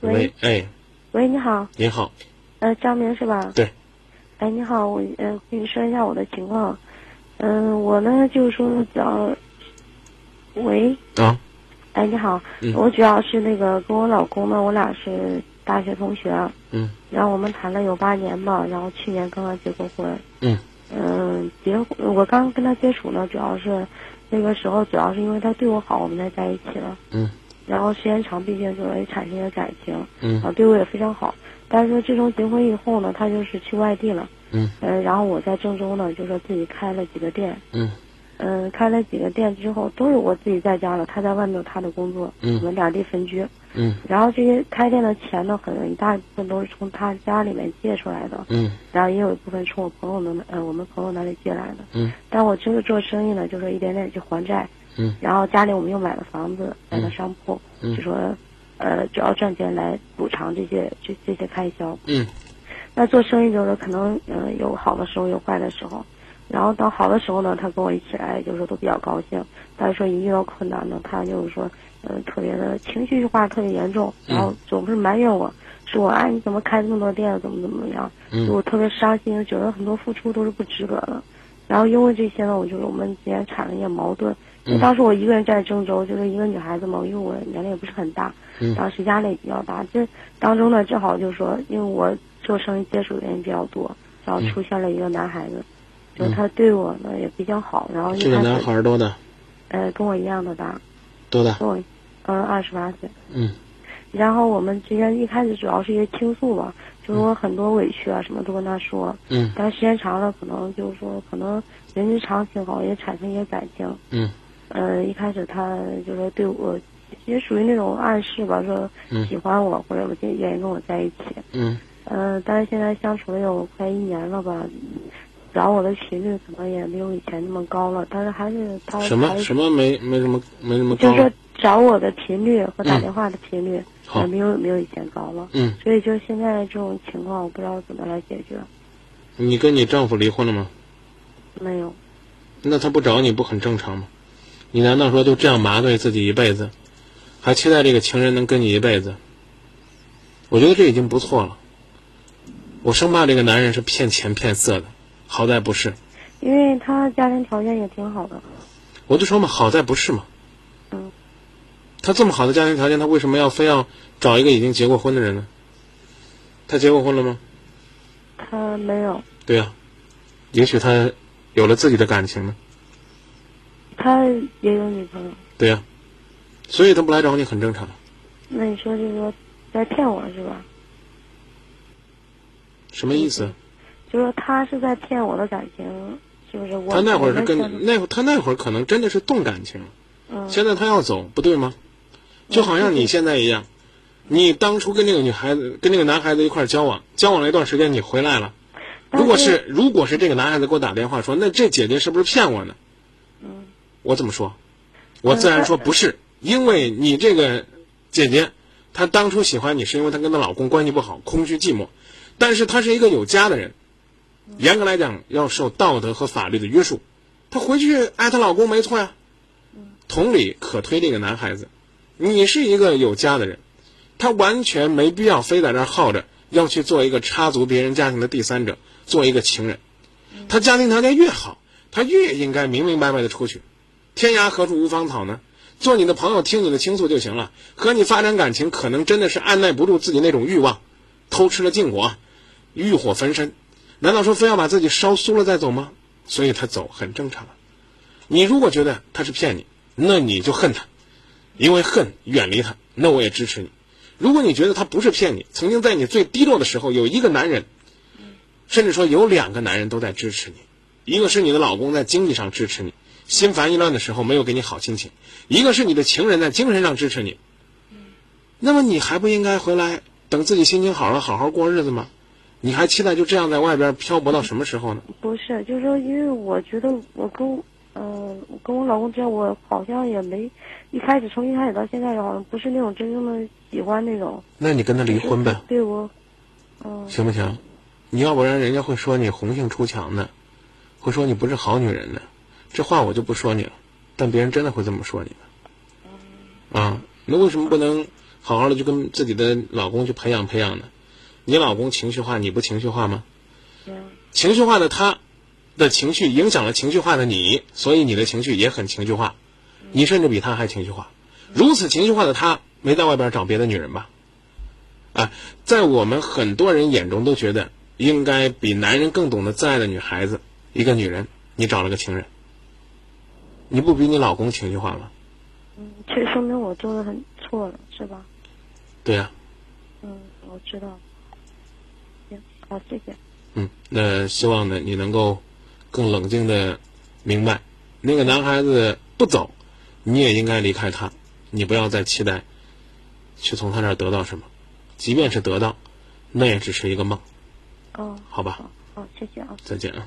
喂，哎，喂，你好，你好，呃，张明是吧？对。哎，你好，我呃跟你说一下我的情况，嗯、我呢就是说主要，喂，啊，哎，你好，嗯。我主要是那个跟我老公呢，我俩是大学同学，嗯。然后我们谈了有八年吧，然后去年刚刚结过婚，嗯。嗯，结婚我刚跟他接触呢，主要是那个时候主要是因为他对我好，我们才在一起了，嗯然后时间长，毕竟就也产生了感情，嗯啊，对我也非常好。但是说自从结婚以后呢，他就是去外地了，嗯嗯，然后我在郑州呢，就说自己开了几个店，嗯嗯，开了几个店之后，都是我自己在家了，他在外面有他的工作，嗯我们两地分居。嗯然后这些开店的钱呢，很一大部分都是从他家里面借出来的，嗯然后也有一部分从我朋友们呃我们朋友那里借来的。嗯但我就是做生意呢，就说一点点去还债，嗯。然后家里我们又买了房子，买了商铺，嗯。就说呃主要赚钱来补偿这些这这些开销。嗯。那做生意就是可能呃有好的时候有坏的时候，然后到好的时候呢，他跟我一起来就是说都比较高兴，但是说一遇到困难呢，他就是说呃特别的情绪化特别严重，然后总是埋怨我，说我哎你怎么开这么多店，怎么怎么样，嗯。就我特别伤心，觉得很多付出都是不值得的。然后因为这些呢，我就是我们之间产生一些矛盾。因为当时我一个人在郑州，就是一个女孩子嘛，因为我年龄也不是很大，嗯当时压力也比较大。这当中呢，正好就是说，因为我做生意接触的人比较多，然后出现了一个男孩子，就他对我呢也比较好，然后一这个男孩多大？呃跟我一样的大，多大？跟我嗯二十八岁。嗯然后我们之间一开始主要是一个倾诉吧，就是我很多委屈啊什么都跟他说，嗯但时间长了，可能就是说，可能人之常情好，也产生一些感情。嗯呃，一开始他就说对我，也属于那种暗示吧，说嗯喜欢我、或者我就愿意跟我在一起。嗯呃，但是现在相处了有快一年了吧，找我的频率可能也没有以前那么高了，但是还是他什么什么没没什么没什么高就是说找我的频率和打嗯电话的频率，好呃没有没有以前高了。嗯，所以就现在这种情况，我不知道怎么来解决。你跟你丈夫离婚了吗？没有，那他不找你不很正常吗？你难道说就这样麻醉自己一辈子，还期待这个情人能跟你一辈子？我觉得这已经不错了。我生怕这个男人是骗钱骗色的，好在不是。因为他家庭条件也挺好的。我就说嘛，好在不是嘛。嗯。他这么好的家庭条件，他为什么要非要找一个已经结过婚的人呢？他结过婚了吗？他没有，对呀、也许他有了自己的感情呢。他也有女朋友。对呀、所以他不来找你很正常。那你说就是说在骗我是吧？什么意思？就说他是在骗我的感情，是不是？我他那会儿是跟那他那会儿可能真的是动感情，嗯现在他要走，不对吗？就好像你现在一样，你当初跟那个女孩子、跟那个男孩子一块儿交往，交往了一段时间，你回来了。如果是如果是这个男孩子给我打电话说，那这姐姐是不是骗我呢？嗯，我怎么说？我自然说不是，因为你这个姐姐，她当初喜欢你是因为她跟她老公关系不好，空虚寂寞，但是她是一个有家的人，严格来讲要受道德和法律的约束，她回去爱她老公没错呀。同理可推这个男孩子，你是一个有家的人，他完全没必要非在这儿耗着，要去做一个插足别人家庭的第三者，做一个情人。他家庭条件越好，他越应该明明白白的出去。天涯何处无芳草呢？做你的朋友，听你的倾诉就行了。和你发展感情，可能真的是按耐不住自己那种欲望，偷吃了禁果，欲火焚身。难道说非要把自己烧酥了再走吗？所以他走很正常。你如果觉得他是骗你，那你就恨他，因为恨远离他，那我也支持你。如果你觉得他不是骗你，曾经在你最低落的时候有一个男人，甚至说有两个男人都在支持你，一个是你的老公在经济上支持你，心烦意乱的时候没有给你好心情；一个是你的情人在精神上支持你。那么你还不应该回来等自己心情好了好好过日子吗？你还期待就这样在外边漂泊到什么时候呢？不是，就是说，因为我觉得我跟我呃我跟我老公之间，我好像也没一开始从一开始到现在，好像不是那种真正的喜欢那种。那你跟他离婚呗，对我，嗯、行不行？你要不然人家会说你红杏出墙的，会说你不是好女人的。这话我就不说你了，但别人真的会这么说你的。啊，那为什么不能好好的就跟自己的老公去培养培养呢。你老公情绪化，你不情绪化吗？情绪化的他的情绪影响了情绪化的你，所以你的情绪也很情绪化。你甚至比他还情绪化。如此情绪化的他，没在外边找别的女人吧？啊，在我们很多人眼中都觉得，应该比男人更懂得自爱的女孩子，一个女人，你找了个情人，你不比你老公情绪化吗？嗯，这说明我做的很错了，是吧？对呀。嗯，我知道。行，好，谢谢。嗯，那希望呢，你能够更冷静的明白，那个男孩子不走，你也应该离开他，你不要再期待去从他那儿得到什么。即便是得到，那也只是一个梦。哦，好吧。好，谢谢啊。再见啊。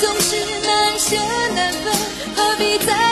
总是难舍难分，何必再？